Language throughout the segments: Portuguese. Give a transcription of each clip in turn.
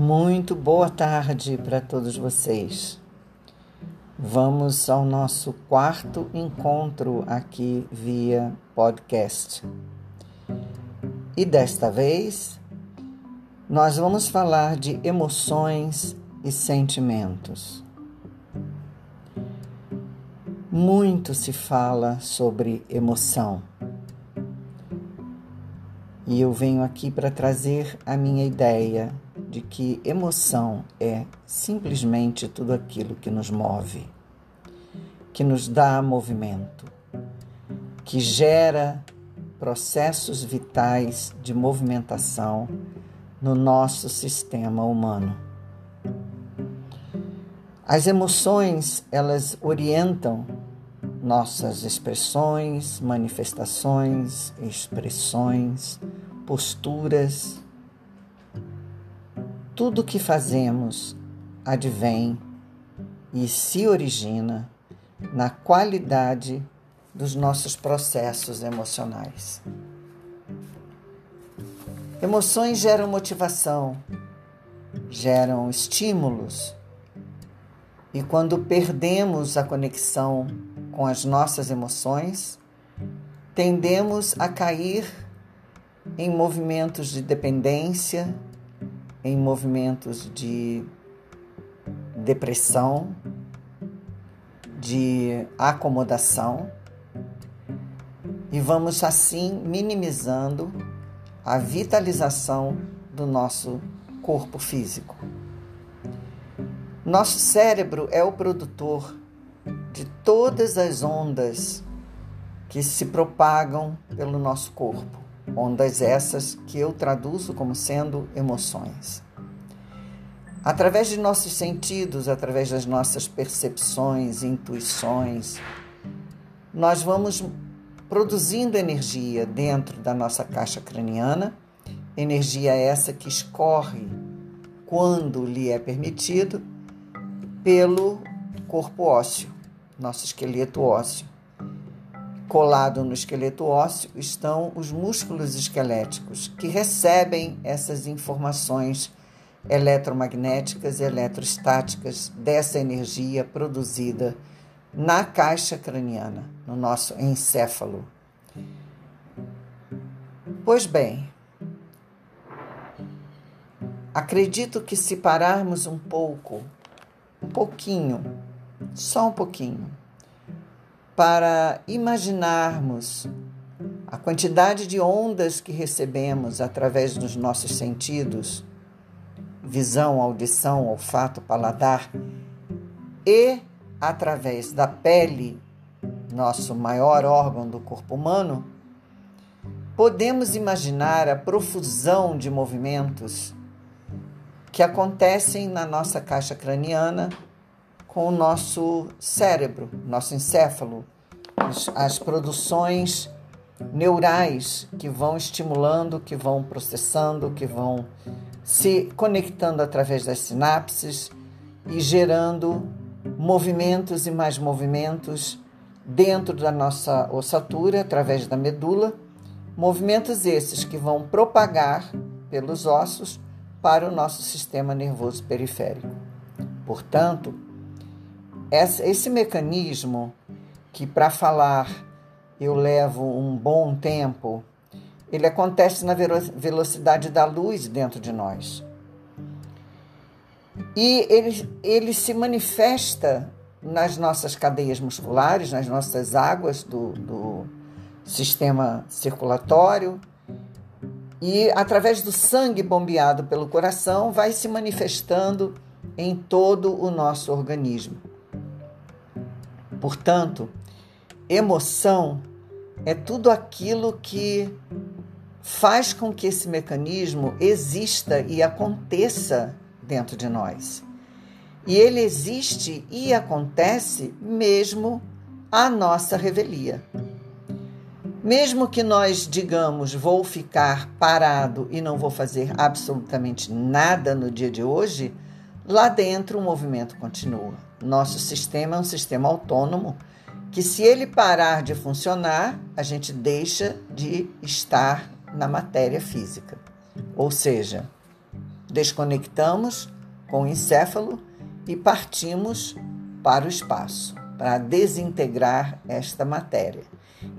Muito boa tarde para todos vocês. Vamos ao nosso quarto encontro aqui via podcast. E desta vez nós vamos falar de emoções e sentimentos. Muito se fala sobre emoção. E eu venho aqui para trazer a minha ideia de que emoção é simplesmente tudo aquilo que nos move, que nos dá movimento, que gera processos vitais de movimentação no nosso sistema humano. As emoções, elas orientam nossas expressões, manifestações, expressões, posturas, tudo que fazemos advém e se origina na qualidade dos nossos processos emocionais. Emoções geram motivação, geram estímulos, e quando perdemos a conexão com as nossas emoções, tendemos a cair em movimentos de dependência em movimentos de depressão, de acomodação, e vamos assim minimizando a vitalização do nosso corpo físico. Nosso cérebro é o produtor de todas as ondas que se propagam pelo nosso corpo. Ondas essas que eu traduzo como sendo emoções. Através de nossos sentidos, através das nossas percepções, intuições, nós vamos produzindo energia dentro da nossa caixa craniana, energia essa que escorre quando lhe é permitido pelo corpo ósseo, nosso esqueleto ósseo. Colado no esqueleto ósseo estão os músculos esqueléticos, que recebem essas informações eletromagnéticas e eletrostáticas dessa energia produzida na caixa craniana, no nosso encéfalo. Pois bem, acredito que se pararmos um pouco, um pouquinho, só um pouquinho, para imaginarmos a quantidade de ondas que recebemos através dos nossos sentidos visão, audição, olfato, paladar e através da pele, nosso maior órgão do corpo humano, podemos imaginar a profusão de movimentos que acontecem na nossa caixa craniana com o nosso cérebro, nosso encéfalo, as produções neurais que vão estimulando, que vão processando, que vão se conectando através das sinapses e gerando movimentos e mais movimentos dentro da nossa ossatura, através da medula, movimentos esses que vão propagar pelos ossos para o nosso sistema nervoso periférico. Portanto, esse mecanismo, que para falar eu levo um bom tempo, ele acontece na velocidade da luz dentro de nós. E ele, ele se manifesta nas nossas cadeias musculares, nas nossas águas do, do sistema circulatório, e através do sangue bombeado pelo coração vai se manifestando em todo o nosso organismo. Portanto, emoção é tudo aquilo que faz com que esse mecanismo exista e aconteça dentro de nós. E ele existe e acontece mesmo à nossa revelia. Mesmo que nós digamos, vou ficar parado e não vou fazer absolutamente nada no dia de hoje, lá dentro o movimento continua. Nosso sistema é um sistema autônomo que, se ele parar de funcionar, a gente deixa de estar na matéria física. Ou seja, desconectamos com o encéfalo e partimos para o espaço para desintegrar esta matéria.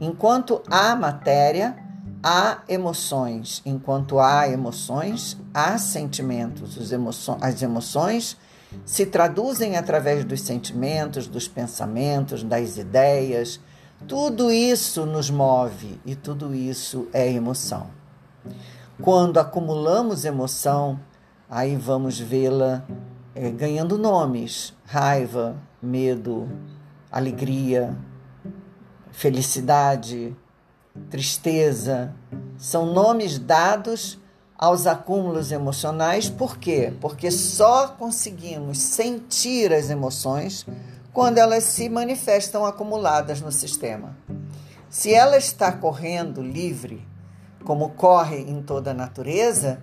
Enquanto há matéria, há emoções. Enquanto há emoções, há sentimentos. as emoções se traduzem através dos sentimentos, dos pensamentos, das ideias. Tudo isso nos move e tudo isso é emoção. Quando acumulamos emoção, aí vamos vê-la é, ganhando nomes: raiva, medo, alegria, felicidade, tristeza. São nomes dados aos acúmulos emocionais, por quê? Porque só conseguimos sentir as emoções quando elas se manifestam acumuladas no sistema. Se ela está correndo livre, como corre em toda a natureza,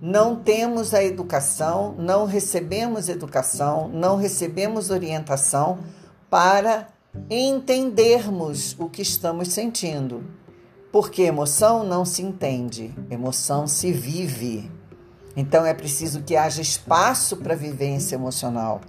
não temos a educação, não recebemos educação, não recebemos orientação para entendermos o que estamos sentindo. Porque emoção não se entende, emoção se vive. Então é preciso que haja espaço para vivência emocional.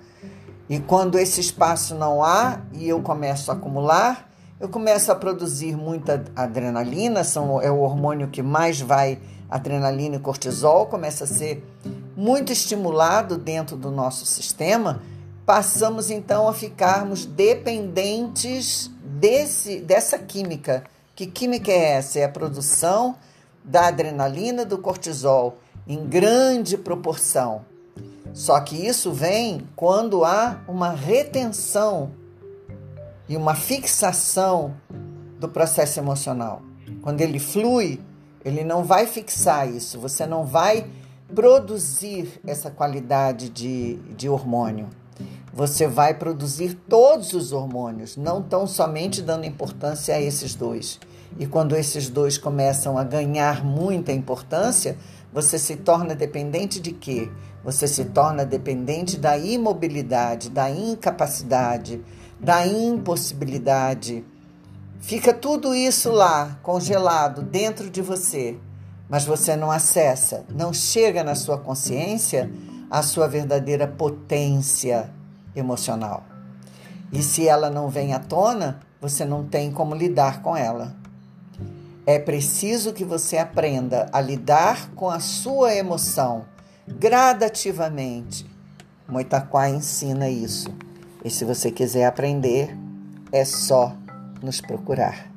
E quando esse espaço não há e eu começo a acumular, eu começo a produzir muita adrenalina, são, é o hormônio que mais vai, adrenalina e cortisol, começa a ser muito estimulado dentro do nosso sistema. Passamos então a ficarmos dependentes desse, dessa química que química é essa? É a produção da adrenalina, do cortisol em grande proporção. Só que isso vem quando há uma retenção e uma fixação do processo emocional. Quando ele flui, ele não vai fixar isso, você não vai produzir essa qualidade de, de hormônio você vai produzir todos os hormônios, não tão somente dando importância a esses dois. E quando esses dois começam a ganhar muita importância, você se torna dependente de quê? Você se torna dependente da imobilidade, da incapacidade, da impossibilidade. Fica tudo isso lá, congelado dentro de você, mas você não acessa, não chega na sua consciência a sua verdadeira potência emocional. E se ela não vem à tona, você não tem como lidar com ela. É preciso que você aprenda a lidar com a sua emoção gradativamente. Moitaquá ensina isso. E se você quiser aprender, é só nos procurar.